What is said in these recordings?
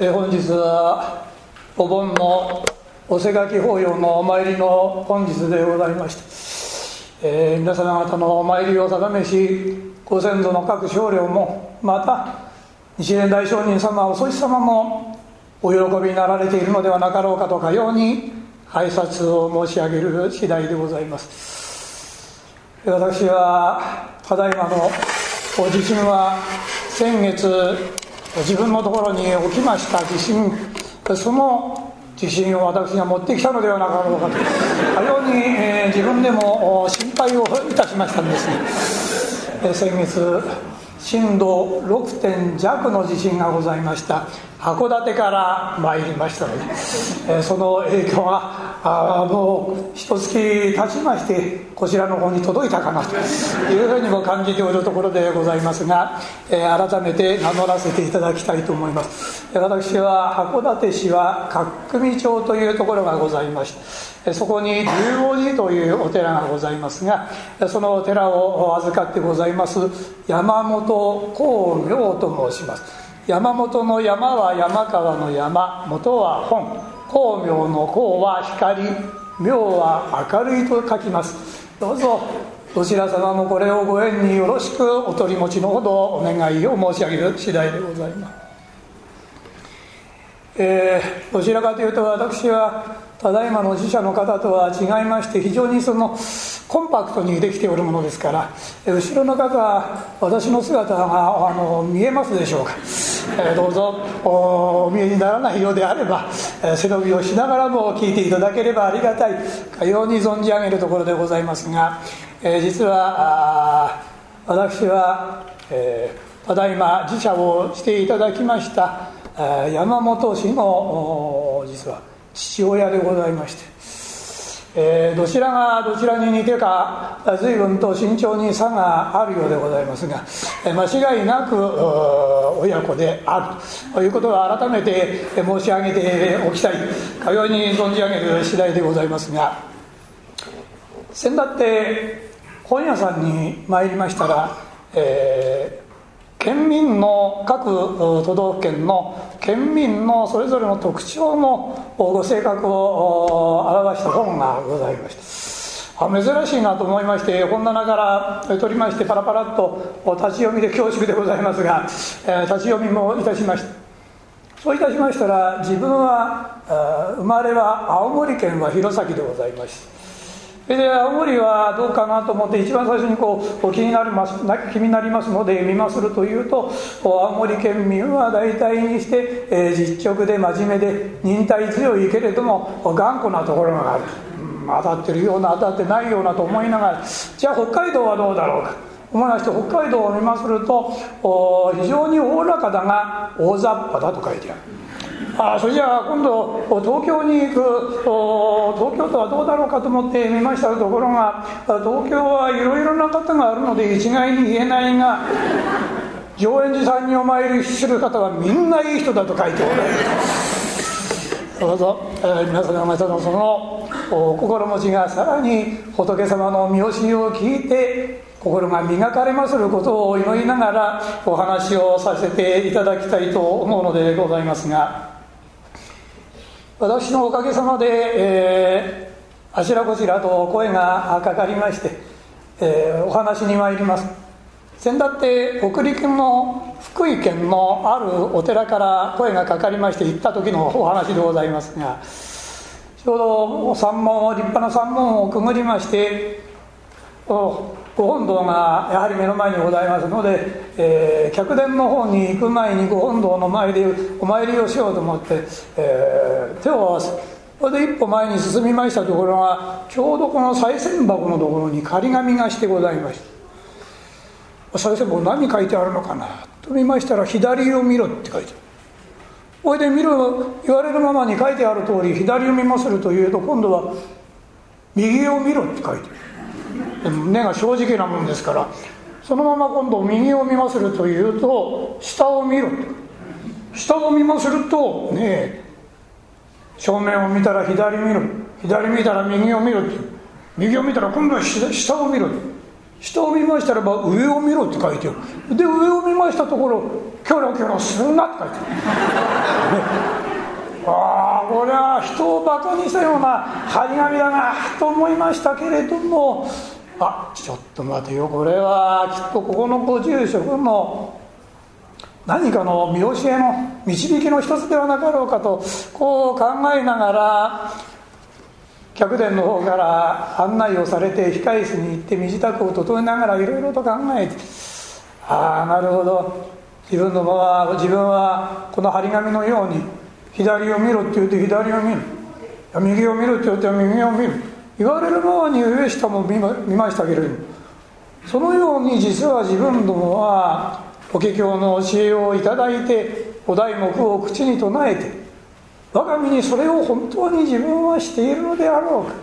え本日はお盆のお瀬垣法要のお参りの本日でございまして、えー、皆様方のお参りを定めしご先祖の各少領もまた日蓮大聖人様お祖師様もお喜びになられているのではなかろうかとかように挨拶を申し上げる次第でございます。私はただいまの地震は先月自分のところに起きました地震その地震を私が持ってきたのではなかろうかと。非常に、えー、自分でも心配をいたしましたんですね、えー、先月震度6点弱の地震がございました。函館から参りましたので、えー、その影響があもう一月経ちましてこちらの方に届いたかなというふうにも感じておるところでございますが、えー、改めて名乗らせていただきたいと思います。私は函館市は角組町というところがございましてそこに龍王寺というお寺がございますがそのお寺を預かってございます山本光明と申します。山本の山は山川の山元は本。光明の光は光明は明るいと書きます。どうぞどちら様もこれをご縁によろしくお取り持ちのほどお願いを申し上げる次第でございます。えー、どちらかというと私はただいまの自社の方とは違いまして非常にそのコンパクトにできておるものですから後ろの方私の姿があの見えますでしょうか、えー、どうぞ。お見えにならないようであれば、えー、背伸びをしながらも聞いていただければありがたい。かように存じ上げるところでございますが、えー、実は私は、え、ただいま自社をしていただきました山本氏の実は父親でございまして、えー、どちらがどちらに似てか随分と慎重に差があるようでございますが、え間違いなく親子である。ということを改めて申し上げておきたい。かように存じ上げる次第でございますが先だって本屋さんに参りましたら、えー県民の各都道府県の県民のそれぞれの特徴のご性格を表した本がございました。あ珍しいなと思いまして本棚から取りましてパラパラっと立ち読みで恐縮でございますが、えー、立ち読みもいたしました。そういたしましたら自分は生まれは青森県は弘前でございました。それで青森はどうかなと思って一番最初にこう気になります気になりますので見まするというと青森県民は大体にして、えー、実直で真面目で忍耐強いけれども頑固なところがある、うん、当たってるような当たってないようなと思いながらじゃあ北海道はどうだろうか。思いまして北海道を見ますると非常におおらかだが大雑把だと書いてある。あそれじゃあ今度東京に行く東京都はどうだろうかと思って見ましたところが東京はいろいろな方があるので一概に言えないが上円寺さんにお参りする方はみんないい人だと書いておられる。どうぞ、えー、皆様方のその心持ちがさらに仏様の見教えを聞いて心が磨かれますることを祈りながらお話をさせていただきたいと思うのでございますが。私のおかげさまで、えー、あちらこちらと声がかかりまして、えー、お話に参ります。先だって北陸の福井県のあるお寺から声がかかりまして行った時のお話でございますがちょうど山門立派な山門をくぐりましてご本堂がやはり目の前にございますので、えー、客殿の方に行く前にご本堂の前でお参りをしようと思って、えー、手を合わせそれで一歩前に進みましたところがちょうどこの賽銭箱のところに仮紙がしてございました。賽銭箱何書いてあるのかなと見ましたら「左を見ろ」って書いてある。これで見る言われるままに書いてある通り左を見まするというと今度は「右を見ろ」って書いてある。目が正直なもんですからそのまま今度右を見まするというと下を見ろ下を見まするとね正面を見たら左見ろ左見たら右を見ろ右を見たら今度は下を見ろ下を見ましたらば上を見ろって書いてる。で上を見ましたところキョロキョロするなって書いてる、ああこれは人をバカにしたような張り紙だなと思いましたけれども。あちょっと待てよこれはきっとここのご住職の何かの見教えの導きの一つではなかろうかとこう考えながら客殿の方から案内をされて控え室に行って身支度を整えながらいろいろと考えて。ああなるほど。自分の場は自分はこの張り紙のように左を見ろって言うと左を見る。右を見ろって言うと右を見る。言われるままに上下も見ましたけれどもそのように実は自分どもは法華経の教えをいただいてお題目を口に唱えて我が身にそれを本当に自分はしているのであろうか。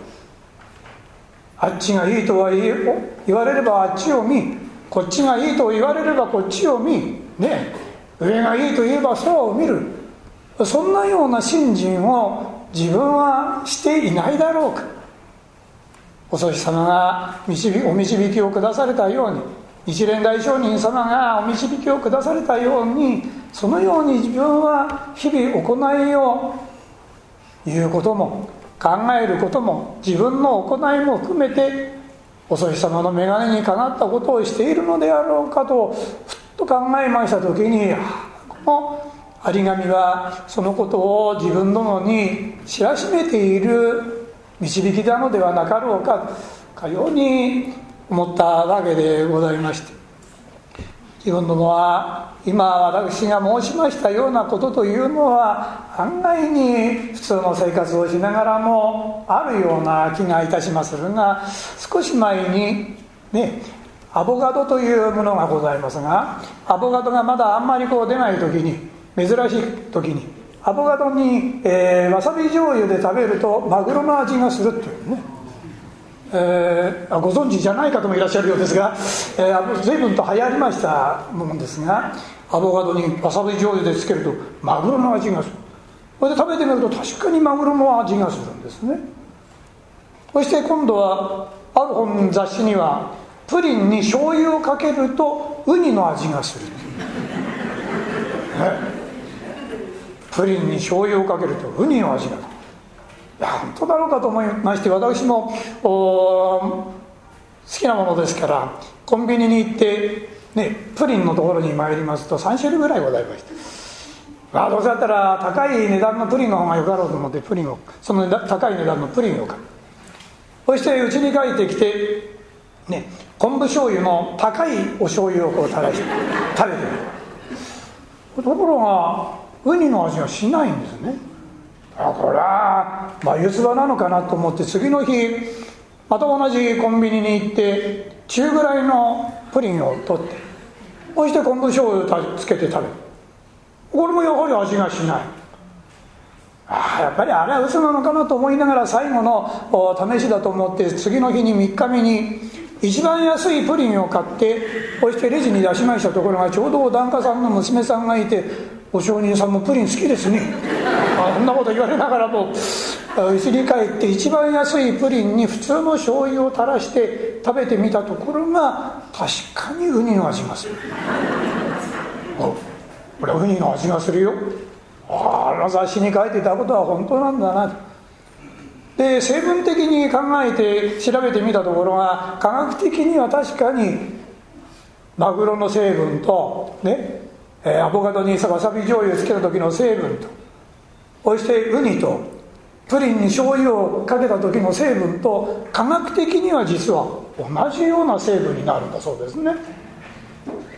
あっちがいいとは言われればあっちを見こっちがいいと言われればこっちを見ね。上がいいと言えば空を見る。そんなような信心を自分はしていないだろうか。お祖師様が導お導きを下されたように一連大聖人様がお導きを下されたようにそのように自分は日々行いを言うことも考えることも自分の行いも含めてお祖師様の眼鏡にかなったことをしているのであろうかとふっと考えました時にこの有神はそのことを自分どもに知らしめている導きなのではなかろうかかように思ったわけでございまして。自分どもは今私が申しましたようなことというのは案外に普通の生活をしながらもあるような気がいたしますが少し前にねアボカドというものがございますがアボカドがまだあんまりこう出ない時に珍しい時にアボカドに、えー、わさび醤油で食べるとマグロの味がするっていうね。えー、ご存知じゃない方もいらっしゃるようですが、えー、随分と流行りましたものですがアボカドにわさび醤油でつけるとマグロの味がする。それで食べてみると確かにマグロの味がするんですね。そして今度はある本雑誌にはプリンに醤油をかけるとウニの味がする、ね、プリンに醤油をかけるとウニの味が。本当だろうかと思いまして私も好きなものですからコンビニに行って、ね、プリンのところに参りますと3種類ぐらいございまして。あどうせだったら高い値段のプリンの方がよかろうと思ってプリンをその高い値段のプリンを買う。そして家に帰ってきて、ね、昆布醤油の高いお醤油をこう垂らして食べてみる。ところがウニの味はしないんですね。あこれは眉唾なのかなと思って次の日また同じコンビニに行って中ぐらいのプリンを取ってそして昆布醤油をつけて食べる。これもやはり味がしない。ああやっぱりあれは嘘なのかなと思いながら最後の試しだと思って次の日に3日目に一番安いプリンを買ってそしてレジに出しましたところがちょうど檀家さんの娘さんがいてお商人さんもプリン好きですね。あそんなこと言われながらも。家に帰って一番安いプリンに普通の醤油を垂らして食べてみたところが確かにウニの味がする。これはウニの味がするよ。あの雑誌に書いてたことは本当なんだな。で成分的に考えて調べてみたところが科学的には確かにマグロの成分とねえアボカドにわさび醤油をつけた時の成分とそしてウニとプリンに醤油をかけた時の成分と科学的には実は同じような成分になるんだそうですね。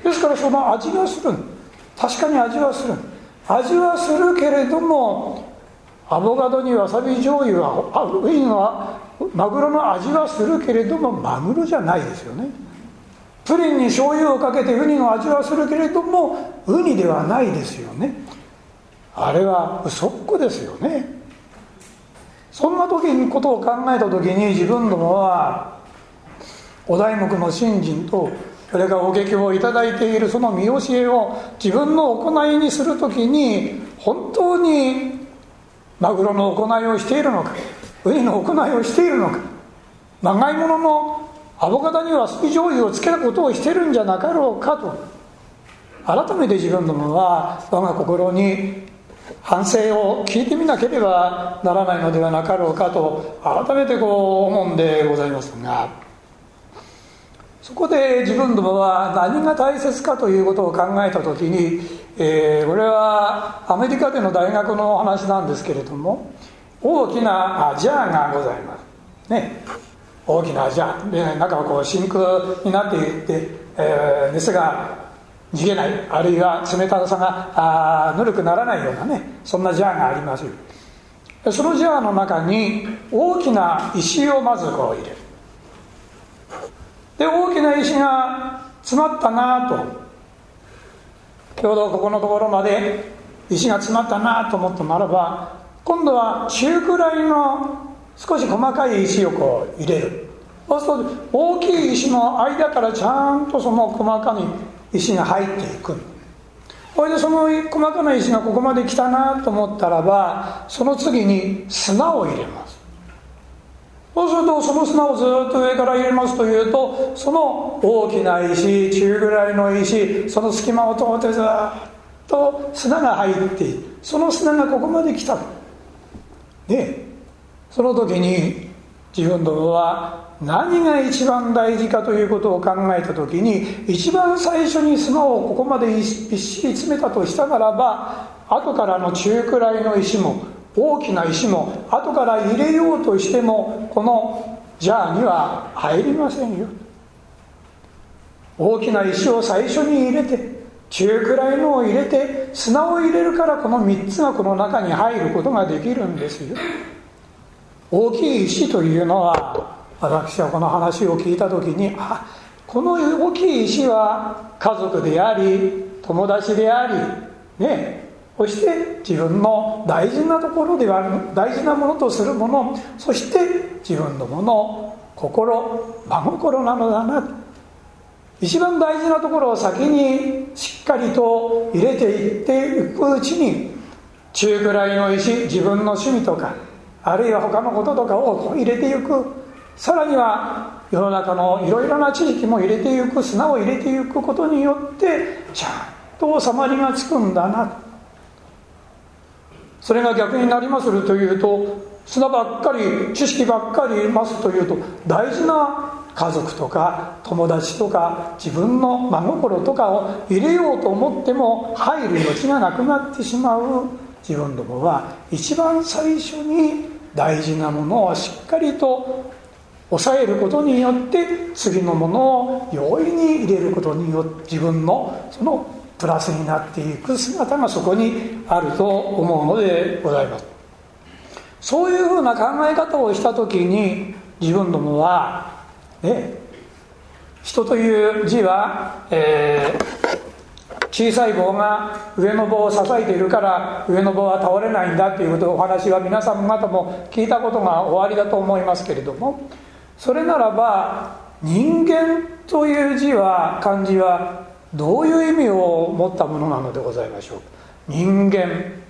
ですからその味がする確かに味はする味はするけれどもアボカドにわさび醤油はウニはマグロの味はするけれどもマグロじゃないですよね。プリンに醤油をかけてウニの味はするけれどもウニではないですよね。あれは嘘っこですよね。そんな時にことを考えた時に自分どもはお題目の信心とそれからお劇を頂いているその見教えを自分の行いにする時に本当にマグロの行いをしているのかウニの行いをしているのかまがいもののアボカドには水醤油をつけたことをしてるんじゃなかろうかと。改めて自分どもは我が心に反省を聞いてみなければならないのではなかろうかと改めてこう思うんでございますが。そこで自分どもは何が大切かということを考えた時に、えー、これはアメリカでの大学の話なんですけれども大きなジャーがございます。ね。大きなジャーで中はこう真空になっていって、えー、熱が逃げないあるいは冷たさがあぬるくならないようなねそんなジャーがありますそのジャーの中に大きな石をまずこう入れる。で大きな石が詰まったなと。ちょうどここのところまで石が詰まったなと思ったならば今度は中くらいの少し細かい石をこう入れる。そうすると大きい石の間からちゃんとその細かい石が入っていく。これでその細かな石がここまで来たなと思ったらばその次に砂を入れます。そうするとその砂をずっと上から入れますというとその大きな石中ぐらいの石その隙間を通ってずっと砂が入ってその砂がここまで来た。でその時に自分どもは何が一番大事かということを考えた時に一番最初に砂をここまでびっしり詰めたとしたならば後からの中くらいの石も大きな石も後から入れようとしてもこのジャーには入りませんよ。大きな石を最初に入れて中くらいのを入れて砂を入れるからこの3つがこの中に入ることができるんですよ。大きい石というのは私はこの話を聞いた時にあこの大きい石は家族であり友達でありねそして自分の大事なところでは大事なものとするものそして自分のもの心真心なのだな。一番大事なところを先にしっかりと入れていっていくうちに中ぐらいの石自分の趣味とかあるいは他のこととかを入れていく。さらには世の中のいろいろな知識も入れていく。砂を入れていくことによってちゃんと収まりがつくんだな。それが逆になりまするというと砂ばっかり知識ばっかりいますというと大事な家族とか友達とか自分の真心とかを入れようと思っても入る余地がなくなってしまう。自分どもは一番最初に大事なものをしっかりと抑えることによって次のものを容易に入れることによって自分のそのプラスになっていく姿がそこにあると思うのでございます。そういうふうな考え方をした時に自分どもはね人という字は、えー、小さい棒が上の棒を支えているから上の棒は倒れないんだということをお話は皆さん方も聞いたことがおありだと思いますけれどもそれならば人間という字は漢字はどういう意味を持ったものなのでございましょう人間。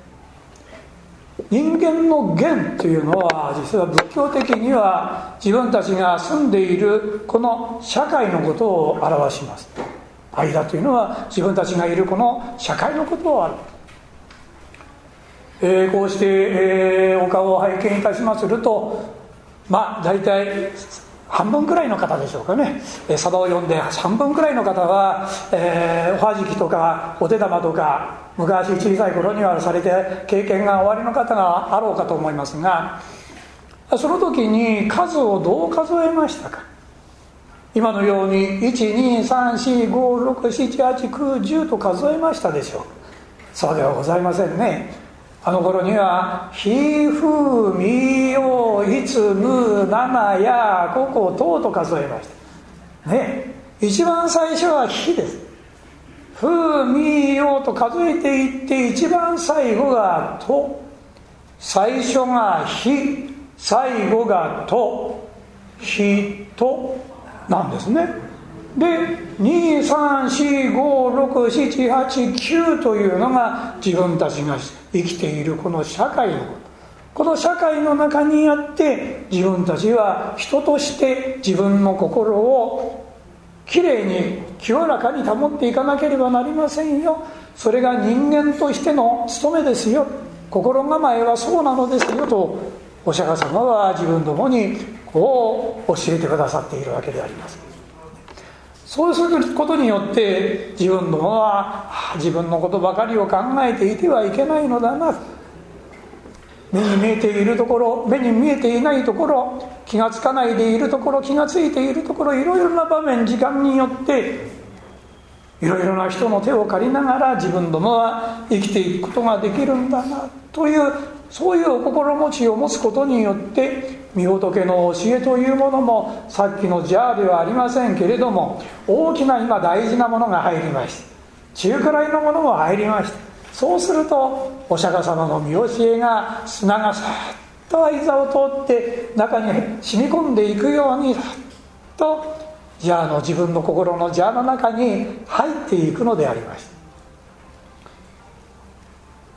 人間の元というのは実は仏教的には自分たちが住んでいるこの社会のことを表します。間というのは自分たちがいるこの社会のことを表すえー、こうして、えー、お顔を拝見いたしまするとまあ大体半分くらいの方でしょうかね。えサバを読んで半分くらいの方は、えー、おはじきとかお手玉とか昔小さい頃にはされて経験がおありの方があろうかと思いますがその時に数をどう数えましたか。今のように12345678910と数えましたでしょう。そうではございませんね。あの頃には「ひふみよいつむななやここと」と数えました。ね。一番最初は「ひ」です「ふみよ」と数えていって一番最後が「と」最初が「ひ」最後が「と」「ひ」と。なんですね。で2345678 9というのが自分たちが生きているこの社会のこと。この社会の中にあって自分たちは人として自分の心をきれいに清らかに保っていかなければなりませんよ。それが人間としての務めですよ。心構えはそうなのですよとお釈迦様は自分どもにこう教えてくださっているわけであります。そうすることによって自分どもは自分のことばかりを考えていてはいけないのだな。目に見えているところ目に見えていないところ気が付かないでいるところ気が付いているところいろいろな場面時間によっていろいろな人の手を借りながら自分どもは生きていくことができるんだなというそういうお心持ちを持つことによって御仏の教えというものもさっきの「じゃあ」ではありませんけれども大きな今大事なものが入りました。中くらいのものも入りました。そうするとお釈迦様の見教えが砂がさっと間を通って中に染み込んでいくようにさっとジャーの自分の心のジャーの中に入っていくのでありまし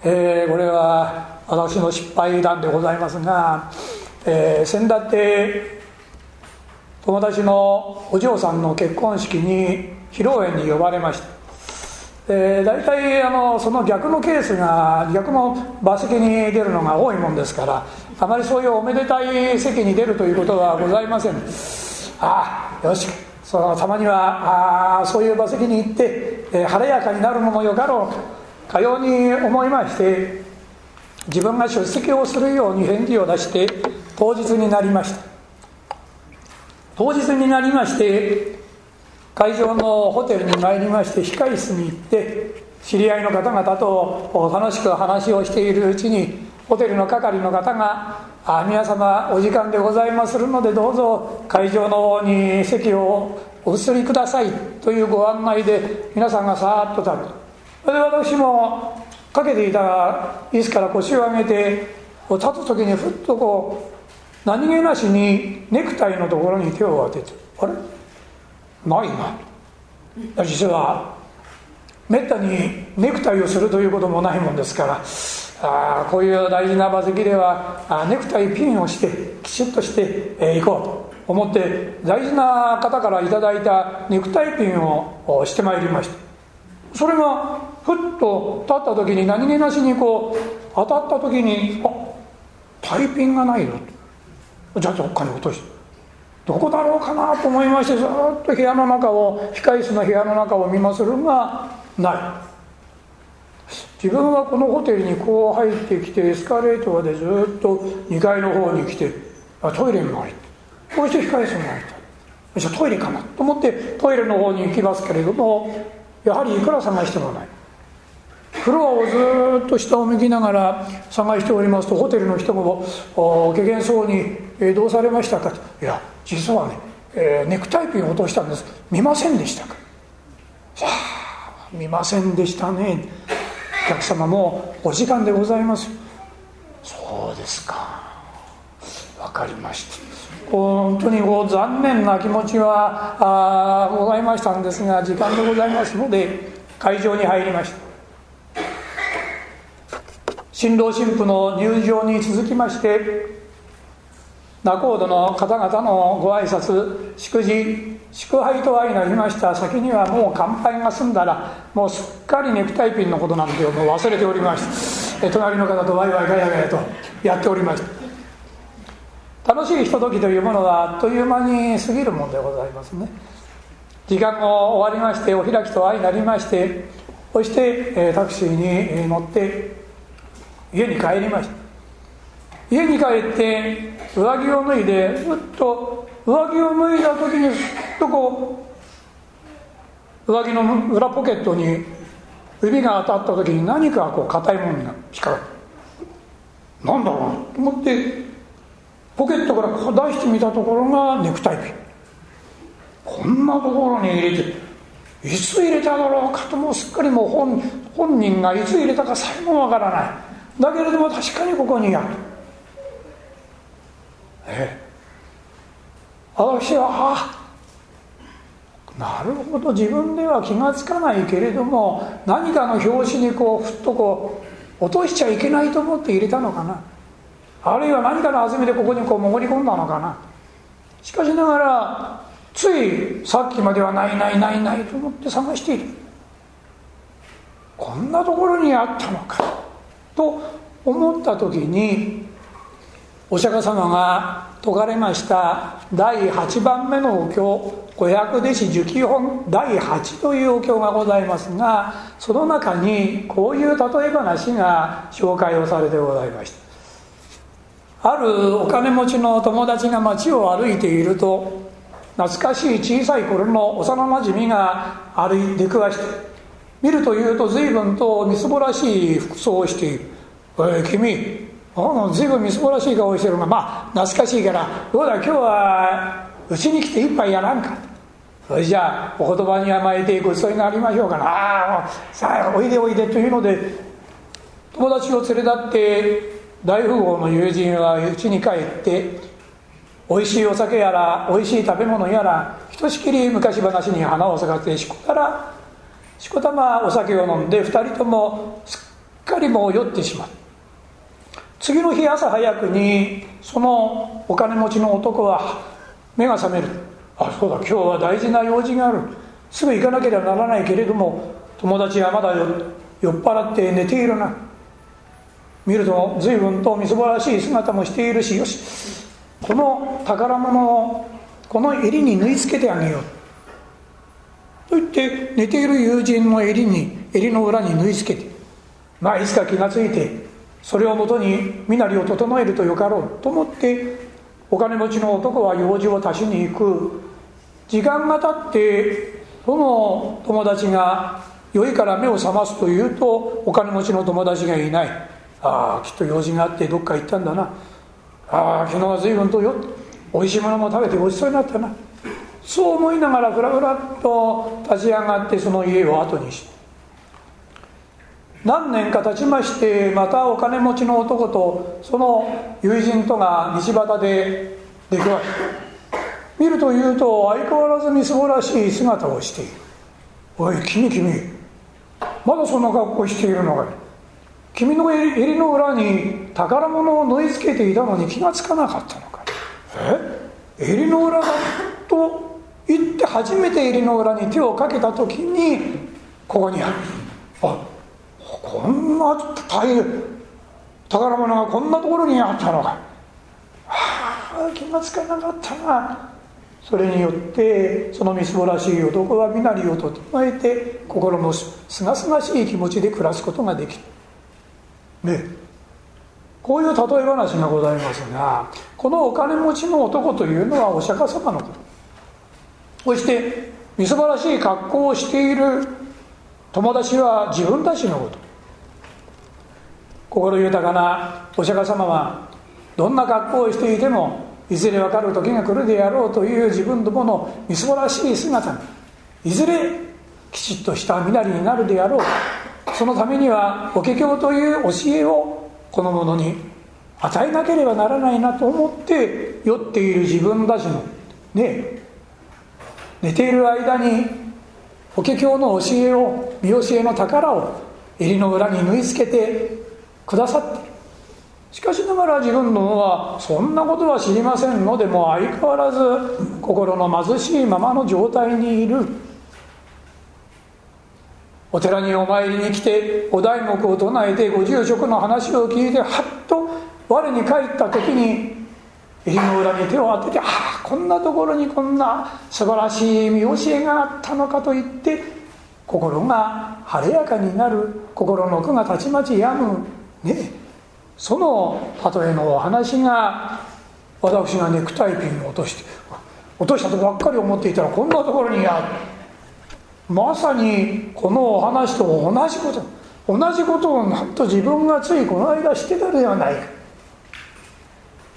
た、えー、これは私の失敗談でございますが、えー、先だって友達のお嬢さんの結婚式に披露宴に呼ばれました。えー、大体あのその逆のケースが逆の馬席に出るのが多いもんですからあまりそういうおめでたい席に出るということはございません。ああよしそのたまにはあそういう馬席に行って、えー、晴れやかになるのもよかろうとかように思いまして自分が出席をするように返事を出して当日になりました。当日になりまして会場のホテルに参りまして控室に行って知り合いの方々と楽しく話をしているうちにホテルの係の方が「あ皆様お時間でございまするのでどうぞ会場の方に席をお移りください」というご案内で皆さんがさーっと立つそれで私もかけていた椅子から腰を上げて立つ時にふっとこう何気なしにネクタイのところに手を当ててあれ？ないな実はめったにネクタイをするということもないもんですからあこういう大事な場席ではあネクタイピンをしてきちっとしてい、えー、こうと思って大事な方から頂いたネクタイピンをしてまいりました。それがふっと立った時に何気なしにこう当たった時にあタイピンがないよじゃあどっかに落としどこだろうかなと思いましてずっと部屋の中を控室の部屋の中を見まするがない。自分はこのホテルにこう入ってきてエスカレーターでずっと2階の方に来てあトイレに入ってこうして控室に入った。じゃあトイレかなと思ってトイレの方に行きますけれどもやはりいくら探してもない。フロアをずっと下を向きながら探しておりますとホテルの人もけげんそうに「えー、どうされましたか?」と「いや実はね、えー、ネクタイピンを落としたんです。見ませんでしたか?」さあ見ませんでしたね。お客様もお時間でございます。そうですか。分かりました。本当にこう残念な気持ちはあございましたんですが時間でございますので会場に入りました。新郎新婦の入場に続きまして仲人の方々のご挨拶祝辞祝杯と相なりました。先にはもう乾杯が済んだらもうすっかりネクタイピンのことなんてもう忘れておりました。隣の方とワイワイガヤガヤとやっておりました。楽しいひとときというものはあっという間に過ぎるもんでございますね。時間が終わりましてお開きと相なりましてそしてタクシーに乗って家に帰りました。家に帰って上着を脱いでふっと上着を脱いだ時にふっとこう上着の裏ポケットに指が当たった時に何かこう硬いものが引っかかる。なんだろう？と思ってポケットから出してみたところがネクタイピン。こんなところに入れていつ入れただろうかともうすっかりもう本本人がいつ入れたかさえもわからない。だけれども確かにここにある。ええ。私はあなるほど自分では気が付かないけれども何かの拍子にこうふっとこう落としちゃいけないと思って入れたのかな。あるいは何かの弾みでここにこう潜り込んだのかな。しかしながらついさっきまではないないないないと思って探している。こんなところにあったのかと思った時にお釈迦様が説かれました第8番目のお経五百弟子受記本第8というお経がございますがその中にこういう例え話が紹介をされてございました。あるお金持ちの友達が街を歩いていると懐かしい小さい頃の幼なじみが歩いて出くわして見るというと随分とみすぼらしい服装をしている「おい君随分みすぼらしい顔してるがまあ懐かしいからどうだ今日はうちに来て一杯やらんか。それじゃあお言葉に甘えてごちそうになりましょうかな。あさあおいでおいでというので友達を連れ立って大富豪の友人はうちに帰っておいしいお酒やらおいしい食べ物やらひとしきり昔話に花を咲かせしこたらしこたまお酒を飲んで2人ともすっかりもう酔ってしまった。次の日朝早くにそのお金持ちの男は目が覚める。あそうだ今日は大事な用事がある。すぐ行かなければならないけれども友達はまだ酔っ払って寝ているな。見ると随分とみすぼらしい姿もしているしよしこの宝物をこの襟に縫い付けてあげよう。と言って寝ている友人の襟に襟の裏に縫い付けてまあいつか気が付いてそれをもとに身なりを整えるとよかろうと思ってお金持ちの男は用事を足しに行く。時間が経ってその友達が酔いから目を覚ますというとお金持ちの友達がいない。ああきっと用事があってどっか行ったんだな。ああ昨日は随分とよおいしいものも食べてごちそうになったな。そう思いながらふらふらっと立ち上がってその家を後にして何年か経ちましてまたお金持ちの男とその友人とが道端で出くわし見るというと相変わらずみすぼらしい姿をしているおい君君まだそんな格好しているのか？君の襟の裏に宝物を縫い付けていたのに気がつかなかったのか？え？襟の裏だと言って初めて襟の裏に手をかけた時にここにある。あこんな大変宝物がこんなところにあったのか。はあ気がつかなかったな。それによってそのみすぼらしい男は身なりを整えて心もすがすがしい気持ちで暮らすことができる。ね。こういう例え話がございますがこのお金持ちの男というのはお釈迦様のこと。そしてみすぼらしい格好をしている友達は自分たちのこと。心豊かなお釈迦様はどんな格好をしていてもいずれ分かる時が来るであろうという自分どものみすぼらしい姿いずれきちっとした身なりになるであろう。そのためには法華経という教えをこの者に与えなければならないなと思って酔っている自分たちのね寝ている間に法華経の教えを見教えの宝を襟の裏に縫い付けてくださってしかしながら自分のはそんなことは知りませんのでも相変わらず心の貧しいままの状態にいる。お寺にお参りに来てお題目を唱えてご住職の話を聞いてはっと我に帰った時に襟の裏に手を当ててああこんなところにこんな素晴らしい見教えがあったのかと言って心が晴れやかになる心の苦がたちまち止むね。その例えのお話が私がネクタイピンを落として落としたとばっかり思っていたらこんなところにある。まさにこのお話と同じこと同じことをなんと自分がついこの間してたではないか。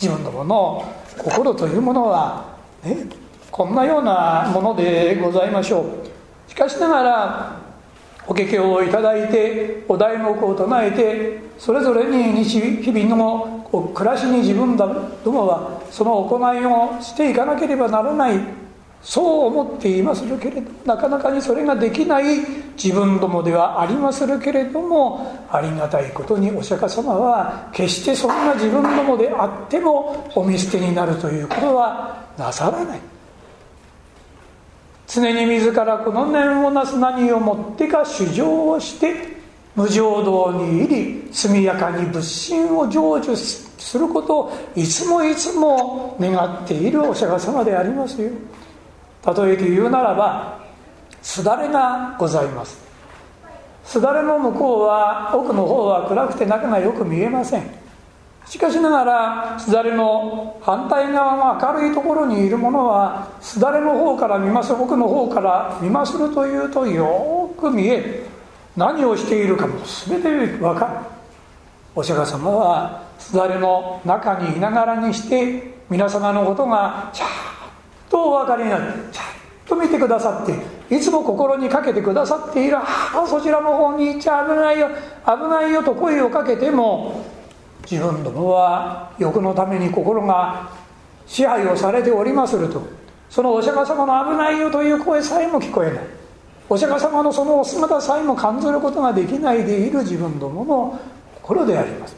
自分のもの心というものは、ね、こんなようなものでございましょう。しかしながらお経をいただいてお題目を唱えてそれぞれに日々の暮らしに自分どもはその行いをしていかなければならないそう思っていまするけれどなかなかにそれができない自分どもではありまするけれどもありがたいことにお釈迦様は決してそんな自分どもであってもお見捨てになるということはなさらない。常に自らこの念をなす何をもってか主情をして無常道に入り速やかに仏心を成就することをいつもいつも願っているお釈迦様でありますよ。例えて言うならばすだれがございます。すだれの向こうは奥の方は暗くて中がよく見えません。しかしながらすだれの反対側の明るいところにいるものはすだれの方から見ます奥の方から見まするというとよく見える何をしているかも全て分かるお釈迦様はすだれの中にいながらにして皆様のことがちゃとお分かりになるちゃんと見てくださっていつも心にかけてくださっているああそちらの方に行っちゃ危ないよ危ないよと声をかけても自分どもは欲のために心が支配をされておりますると。そのお釈迦様の危ないよという声さえも聞こえない。お釈迦様のそのお姿さえも感じることができないでいる自分どもの心であります。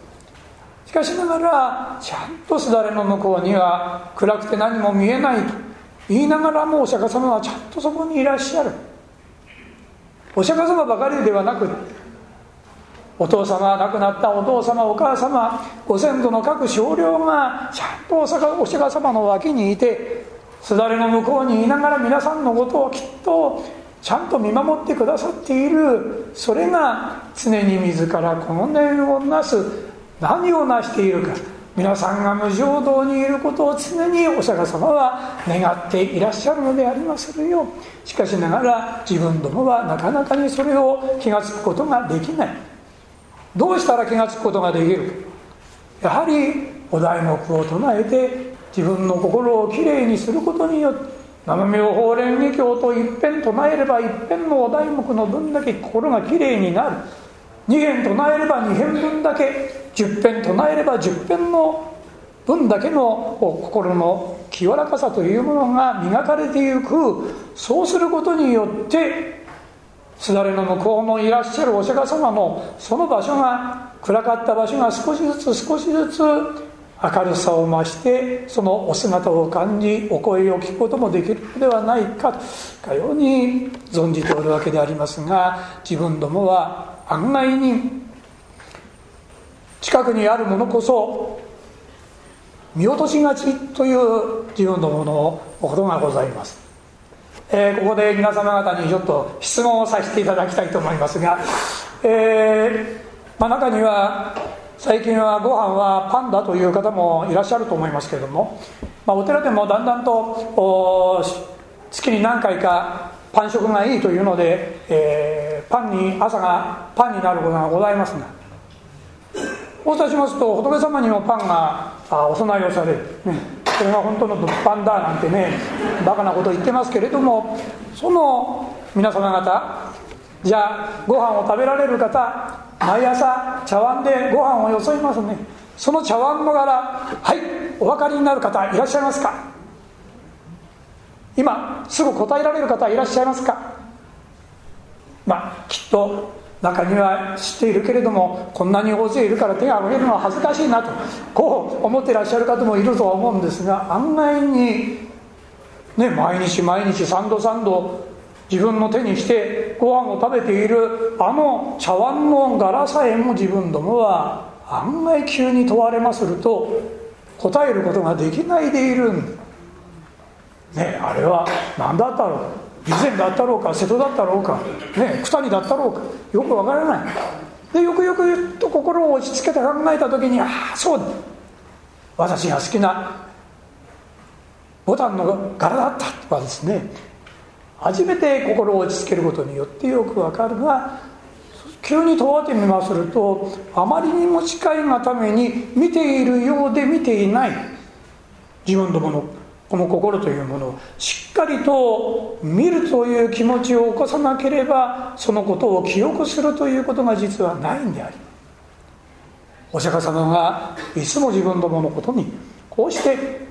しかしながらちゃんとすだれの向こうには暗くて何も見えないと。言いながらもお釈迦様はちゃんとそこにいらっしゃる。お釈迦様ばかりではなくお父様亡くなったお父様お母様ご先祖の各少量がちゃんとお釈迦様の脇にいてすだれの向こうにいながら皆さんのことをきっとちゃんと見守ってくださっている。それが常に自らこの念をなす。何をなしているか。皆さんが無常道にいることを常にお釈迦様は願っていらっしゃるのでありまするよしかしながら自分どもはなかなかにそれを気が付くことができない。どうしたら気が付くことができるやはりお題目を唱えて自分の心をきれいにすることによって生身を法蓮華経と一遍唱えれば一遍のお題目の分だけ心がきれいになる。二遍唱えれば二遍分だけ10遍唱えれば10遍の分だけの心の清らかさというものが磨かれていく。そうすることによってすだれの向こうのいらっしゃるお釈迦様のその場所が暗かった場所が少しずつ少しずつ明るさを増してそのお姿を感じお声を聞くこともできるのではないかとかように存じておるわけでありますが自分どもは案外に近くにあるものこそ見落としがちという自分のものことがございます、えー、ここで皆様方にちょっと質問をさせていただきたいと思いますが、えーまあ、中には最近はご飯はパンだという方もいらっしゃると思いますけれども、まあ、お寺でもだんだんと月に何回かパン食がいいというので、えー、パンに朝がパンになることがございますがそうしますと仏様にもパンがお供えをされる、ね、それが本当の物販だなんてねバカなこと言ってますけれどもその皆様方じゃあご飯を食べられる方毎朝茶碗でご飯をよそいますね。その茶碗の柄はいお分かりになる方いらっしゃいますか？今すぐ答えられる方いらっしゃいますか？まあきっと中には知っているけれどもこんなに大勢いるから手が挙げるのは恥ずかしいなとこう思ってらっしゃる方もいるとは思うんですが案外に、ね、毎日毎日3度3度自分の手にしてご飯を食べているあの茶碗の柄さえも自分どもは案外急に問われますると答えることができないでいるんねあれは何だったろう。備前だったろうか瀬戸だったろうか、ね、九谷だったろうかよくわからない。でよくよくと心を落ち着けて考えた時にああそうだ。私が好きなボタンの柄だった。とかですね初めて心を落ち着けることによってよくわかるが急に問われてみまするとあまりにも近いがために見ているようで見ていない。自分どものこの心というものをしっかりと見るという気持ちを起こさなければそのことを記憶するということが実はないんでありお釈迦様がいつも自分どものことにこうして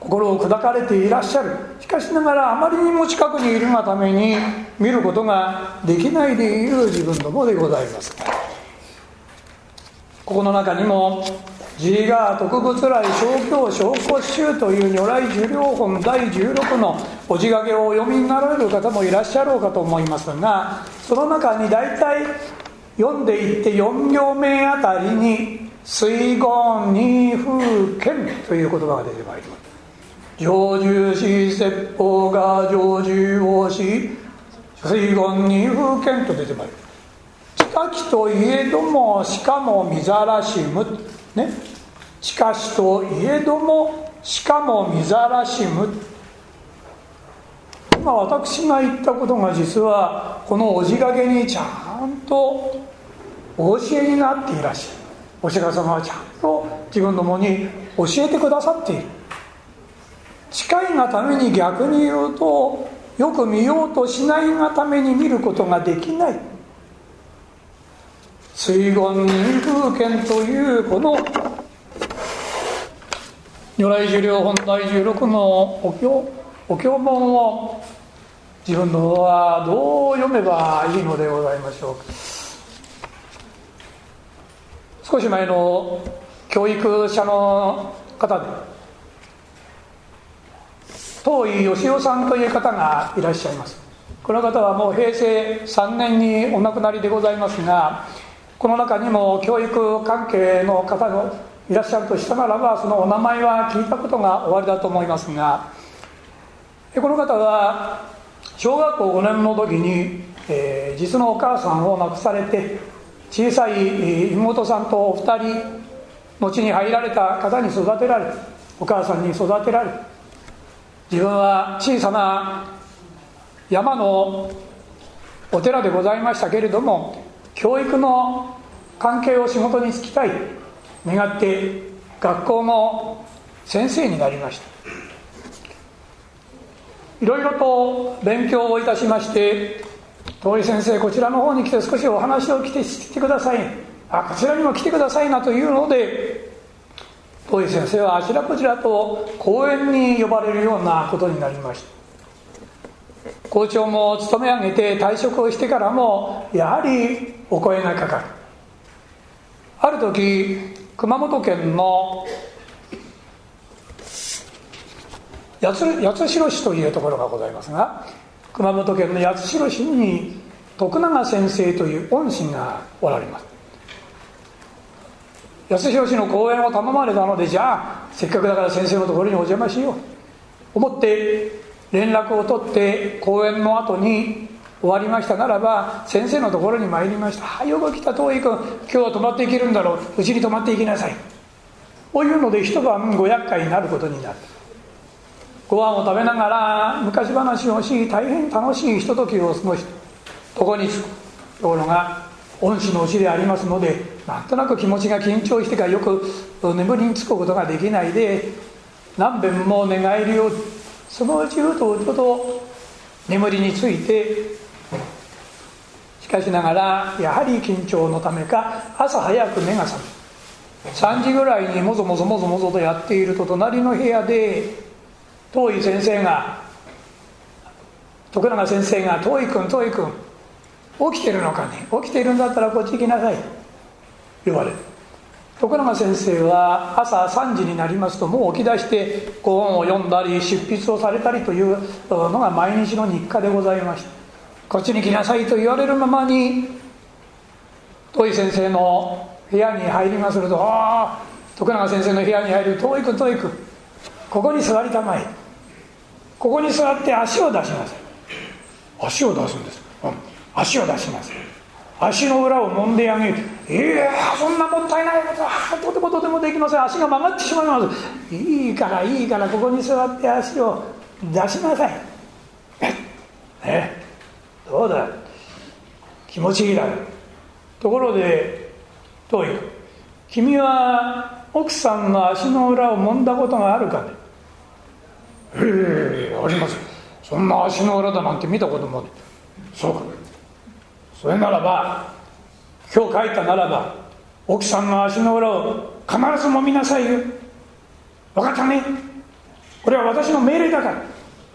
心を砕かれていらっしゃる。しかしながらあまりにも近くにいるがために見ることができないでいる自分どもでございます。ここの中にも自我特物来小教小骨集という如来寿量本第16のお字掛けをお読みになられる方もいらっしゃろうかと思いますがその中に大体読んでいって4行目あたりに「水言二風剣」という言葉が出てまいります。常住し説法が常住をし水言二風剣と出てまいります近きといえどもしかも見ざらしむね近しといえどもしかも見ざらしむ。今私が言ったことが実はこのおじがけにちゃんとお教えになっていらっしゃる。お釈迦様はちゃんと自分どもに教えてくださっている。近いがために逆に言うとよく見ようとしないがために見ることができない。水言人風剣というこの如来寿量本第16のお経お経本を自分の方はどう読めばいいのでございましょうか。少し前の教育者の方で東井義雄さんという方がいらっしゃいます。この方はもう平成3年にお亡くなりでございますがこの中にも教育関係の方がいらっしゃるとしたならばそのお名前は聞いたことがおありだと思いますがこの方は小学校5年の時に、えー、実のお母さんを亡くされて小さい妹さんとお二人後に入られた方に育てられお母さんに育てられ自分は小さな山のお寺でございましたけれども教育の関係を仕事に就きたい。願って学校の先生になりました。いろいろと勉強をいたしまして遠い先生こちらの方に来て少しお話を来てしてください。あこちらにも来てくださいなというので遠い先生はあちらこちらと講演に呼ばれるようなことになりました。校長も勤め上げて退職をしてからもやはりお声がかかる。ある時熊本県の八代市というところがございますが熊本県の八代市に徳永先生という恩師がおられます。八代市の講演を頼まれたのでじゃあせっかくだから先生のところにお邪魔しよう。思って連絡を取って講演の後に終わりましたならば先生のところに参りました「はよく来た遠井君今日は泊まっていけるんだろう。うちに泊まっていきなさい」こういうので一晩ご厄介になることになるご飯を食べながら昔話をし大変楽しいひとときを過ごしここに着く。ところが恩師のうちでありますのでなんとなく気持ちが緊張してからよく眠りにつくことができないで何遍も寝返りをそのうちうとうとと眠りについてしかしながらやはり緊張のためか朝早く目が覚め3時ぐらいにもぞもぞもぞもぞとやっていると隣の部屋で遠い先生が徳永先生が「遠い君遠い君起きてるのかね？起きてるんだったらこっち行きなさい」言われる。徳永先生は朝3時になりますともう起き出して本を読んだり執筆をされたりというのが毎日の日課でございました。こっちに来なさいと言われるままに遠い先生の部屋に入りまするとああ徳永先生の部屋に入る遠いく遠いくここに座りたまえ。ここに座って足を出しなさい足を出すんです、うん、足を出しなさい足の裏を揉んであげる。いやそんなもったいないことはとてもとてもできません。足が曲がってしまいます。いいからいいからここに座って足を出しなさい。ねどうだ気持ちいいだろところでどうい。君は奥さんの足の裏を揉んだことがあるかね？ええありますそんな足の裏だなんて見たこともないそうかそれならば今日書いたならば奥さんの足の裏を必ず揉みなさいよ。分かったね？これは私の命令だから。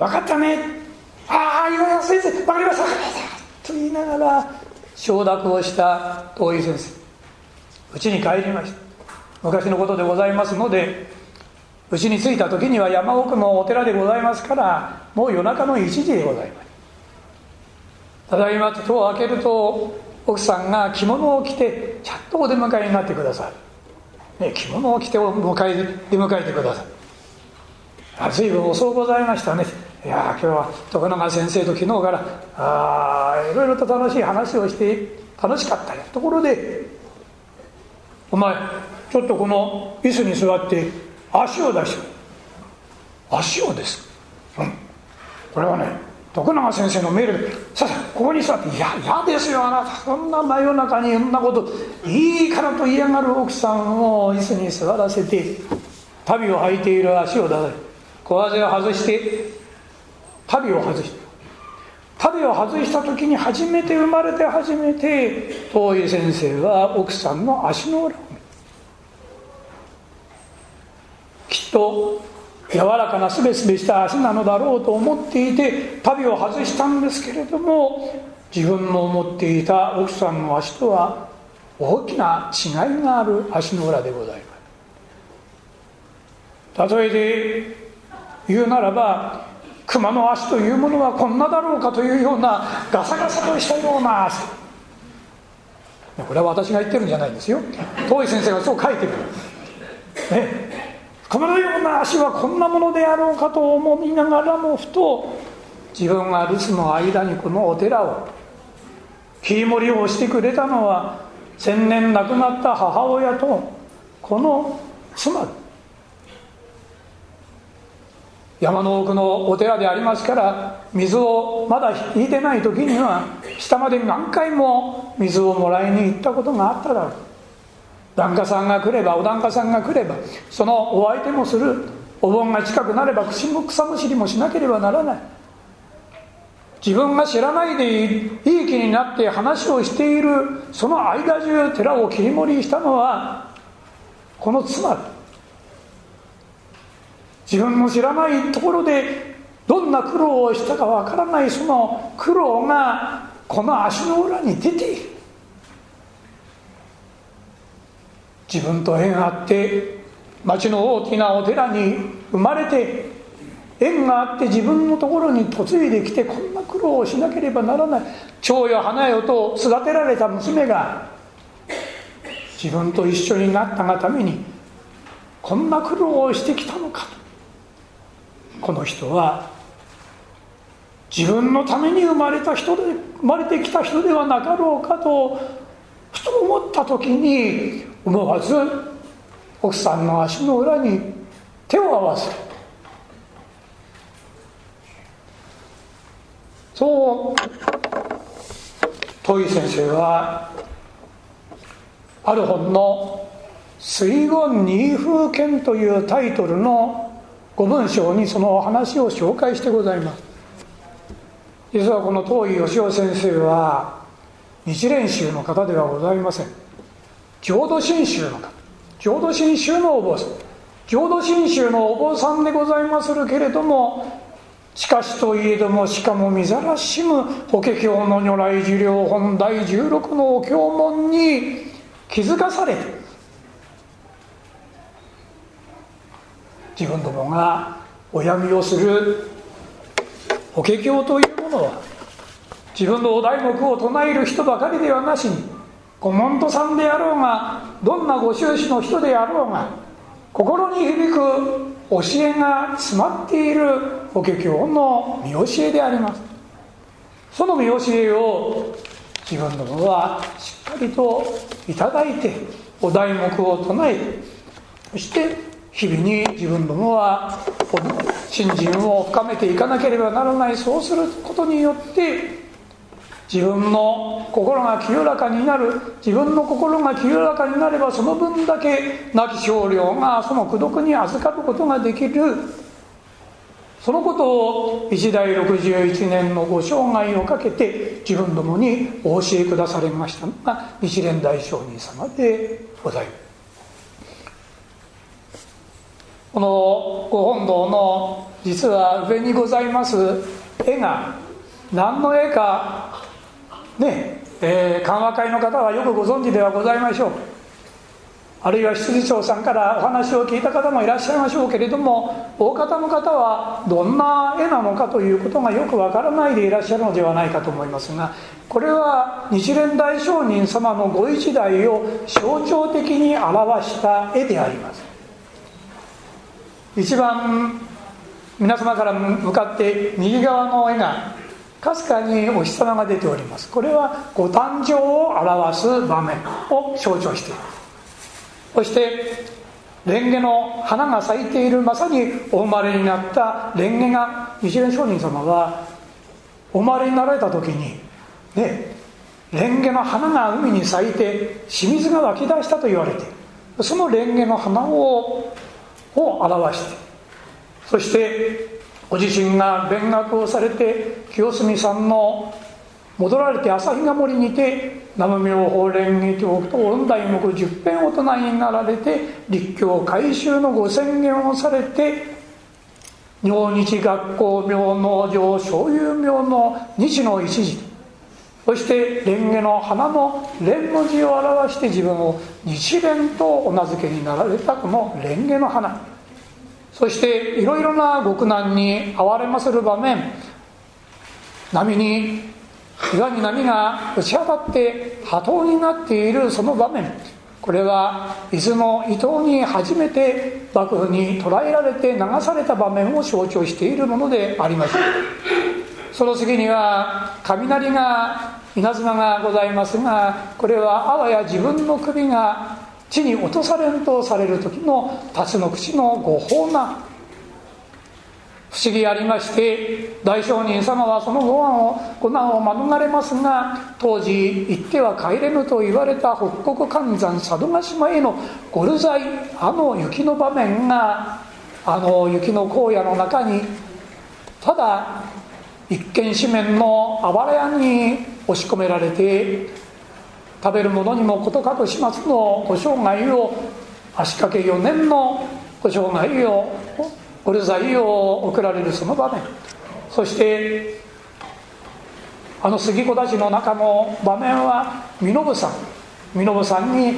分かったね？ああ岩屋先生分かりました分かりましたと言いながら承諾をした遠井先生家に帰りました昔のことでございますので家に着いた時には山奥のお寺でございますからもう夜中の1時でございます。ただいまと戸を開けると奥さんが着物を着てちゃんとお出迎えになってくださる、ね、着物を着てお迎え出迎えてくださるあ随分遅うございましたね。いや今日は徳永先生と昨日からあいろいろと楽しい話をして楽しかったよ。ところでお前ちょっとこの椅子に座って足を出し足をですうん。これはね徳永先生のメールで「さあさあここに座って」「いや嫌ですよあなた。そんな真夜中にそんなこといいから」と嫌がる奥さんを椅子に座らせて足袋を履いている足を出され小技を外して足袋を外して足袋を外した時に初めて生まれて初めて遠井先生は奥さんの足の裏を見きっと柔らかなすべすべした足なのだろうと思っていて旅を外したんですけれども自分の思っていた奥さんの足とは大きな違いがある足の裏でございます。例えで言うならば熊の足というものはこんなだろうかというようなガサガサとしたようなこれは私が言ってるんじゃないんですよ。遠い先生がそう書いてる。ね。このような足はこんなものであろうかと思いながらもふと自分が留守の間にこのお寺を切り盛りをしてくれたのは先年亡くなった母親とこの妻。山の奥のお寺でありますから水をまだ引いてない時には下まで何回も水をもらいに行ったことがあっただろう。檀家さんが来ればお檀家さんが来ればそのお相手もする。お盆が近くなれば口も草むしりもしなければならない。自分が知らないでいい気になって話をしているその間中寺を切り盛りしたのはこの妻。自分の知らないところでどんな苦労をしたかわからないその苦労がこの足の裏に出ている。自分と縁あって町の大きなお寺に生まれて縁があって自分のところに嫁いできてこんな苦労をしなければならない。蝶よ花よと育てられた娘が自分と一緒になったがためにこんな苦労をしてきたのかと。この人は自分のために生まれた人で生まれてきた人ではなかろうかとふと思った時に思わず奥さんの足の裏に手を合わせる。そう戸井先生はある本の「水言二風剣」というタイトルのご文章にその話を紹介してございます。実はこの東井義雄先生は日蓮宗の方ではございません。浄土真宗の方。浄土真宗のお坊さん。浄土真宗のお坊さんでございまするけれどもしかしといえどもしかも見ざらしむ法華経の如来寿量本第16のお経文に気づかされて自分どもがお闇をする法華経というものは自分のお題目を唱える人ばかりではなしにご門徒さんであろうがどんなご宗師の人であろうが心に響く教えが詰まっている法華経の見教えであります。その見教えを自分どもはしっかりといただいてお題目を唱えそして日々に自分どもは信心を深めていかなければならない。そうすることによって自分の心が清らかになる。自分の心が清らかになればその分だけ亡き少量がその功徳に預かることができる。そのことを一代61年のご生涯をかけて自分どもにお教えくだされましたのが日蓮大聖人様でございます。このご本堂の実は上にございます絵が何の絵かねえー、緩和会の方はよくご存知ではございましょう。あるいは執事長さんからお話を聞いた方もいらっしゃいましょうけれども大方の方はどんな絵なのかということがよくわからないでいらっしゃるのではないかと思いますがこれは日蓮大聖人様のご一代を象徴的に表した絵であります。一番皆様から向かって右側の絵がかすかにお日様が出ております。これはご誕生を表す場面を象徴していますそして蓮華の花が咲いているまさにお生まれになった蓮華が日蓮上人様はお生まれになられた時にね蓮華の花が海に咲いて清水が湧き出したと言われてその蓮華の花をを表してそしてご自身が勉学をされて清澄さんの戻られて朝日が森にて南無妙法蓮華経と御大目十遍大人になられて立教改修のご宣言をされて明日学校明農場所有明の日の一時そして蓮華の花の蓮の字を表して自分を日蓮とお名付けになられたこの蓮華の花。そしていろいろな極難に遭われまする場面。波に岩に波が打ち当たって波頭になっているその場面。これは伊豆の伊東に初めて幕府に捕らえられて流された場面を象徴しているものでありますその次には雷が稲妻がございますがこれはあわや自分の首が地に落とされんとされる時の辰の口のご法な。不思議ありまして大聖人様はそのご案をご難を免れますが当時行っては帰れぬと言われた北国関山佐渡島へのゴルザイあの雪の場面があの雪の荒野の中にただ一見紙面のあばら屋に押し込められて食べるものにもことかと始末のご生涯を足掛け4年のご生涯をこれ罪を送られるその場面。そしてあの杉子たちの中の場面は身延さん。身延さんに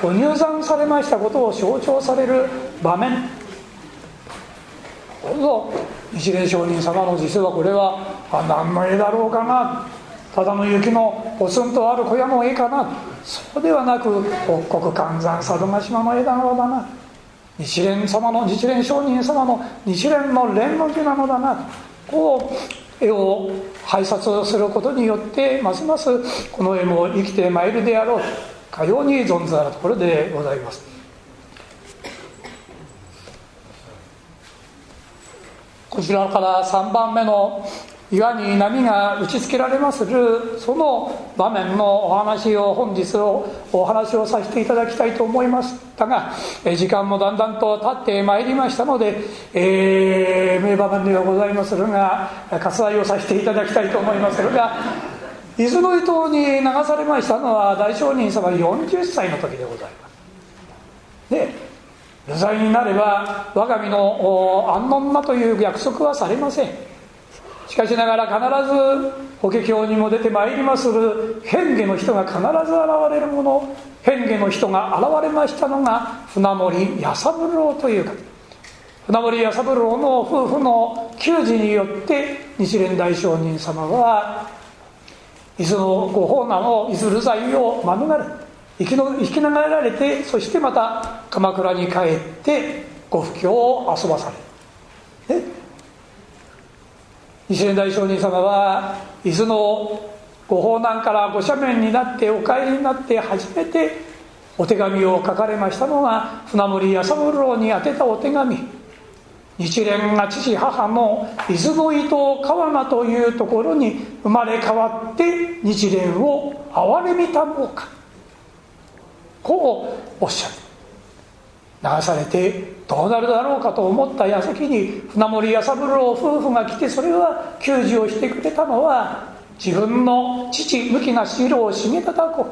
ご入山されましたことを象徴される場面。どうぞ。日蓮上人様の実はこれはあ何の絵だろうかな。ただの雪のポツンとある小屋の絵かな。そうではなく北国関山佐渡島の絵だろうだな。日蓮様の日蓮上人様の日蓮の蓮の字なのだな。こう絵を拝察することによってますますこの絵も生きてまいるであろう。かように存ずあるところでございます。こちらから3番目の岩に波が打ちつけられまするその場面のお話を本日をお話をさせていただきたいと思いましたが時間もだんだんと経ってまいりましたので、えー、名場面ではございまするが割愛をさせていただきたいと思いまするが伊豆の伊東に流されましたのは大聖人様40歳の時でございます。で罪になれば我が身の安穏なという約束はされません。しかしながら必ず法華経にも出てまいりまする変化の人が必ず現れるもの変化の人が現れましたのが船森弥三郎というか船森弥三郎の夫婦の給仕によって日蓮大聖人様は伊豆のご法難を伊豆流罪を免れ生きの生きながられてそしてまた鎌倉に帰ってご布教を遊ばされる。日蓮大聖人様は伊豆のご法難からご赦免になってお帰りになって初めてお手紙を書かれましたのが船森弥三郎に宛てたお手紙。日蓮が父母の伊豆の伊東川名というところに生まれ変わって日蓮を憐れみたもうか。こうおっしゃる。流されてどうなるだろうかと思った矢先に船森弥三郎夫婦が来てそれは給仕をしてくれたのは自分の父向きな城を締めたたこ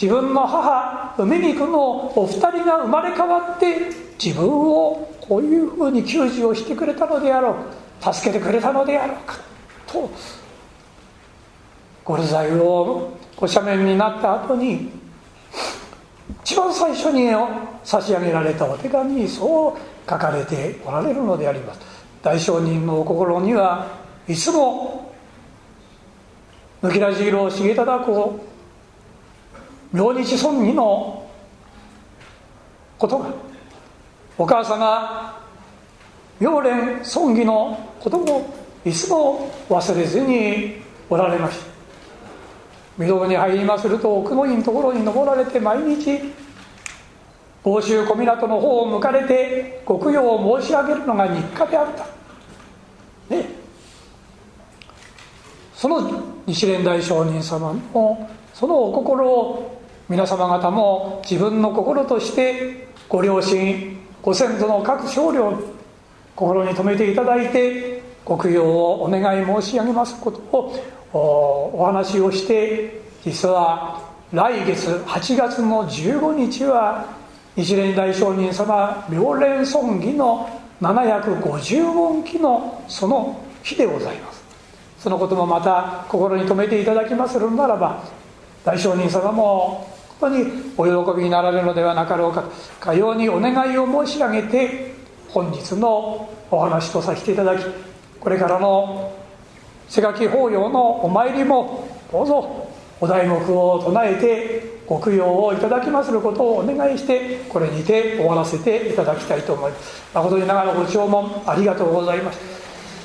自分の母梅美子のお二人が生まれ変わって自分をこういうふうに救助をしてくれたのであろう。助けてくれたのであろうか。と。ゴルザイをご斜面になった後に一番最初に差し上げられたお手紙にそう書かれておられるのであります。大商人の心にはいつも抜き出し色を重忠公明日尊義のことがお母様妙蓮尊義のこともいつも忘れずにおられました。御堂に入りますると奥の院のところに登られて毎日房州小湊の方を向かれてご供養を申し上げるのが日課であった。ね。その日蓮大上人様のそのお心を皆様方も自分の心としてご両親ご先祖の各少量心に留めていただいてご供養をお願い申し上げますことをお話をして実は来月8月の15日は日蓮大上人様妙蓮尊儀の750音期のその日でございます。そのこともまた心に留めていただきまするならば大上人様も本当にお喜びになられるのではなかろうかかようにお願いを申し上げて本日のお話とさせていただきこれからの瀬垣法要のお参りもどうぞ。お題目を唱えてご供養をいただきますることをお願いしてこれにて終わらせていただきたいと思います。誠に長野ご弔問ありがとうございました。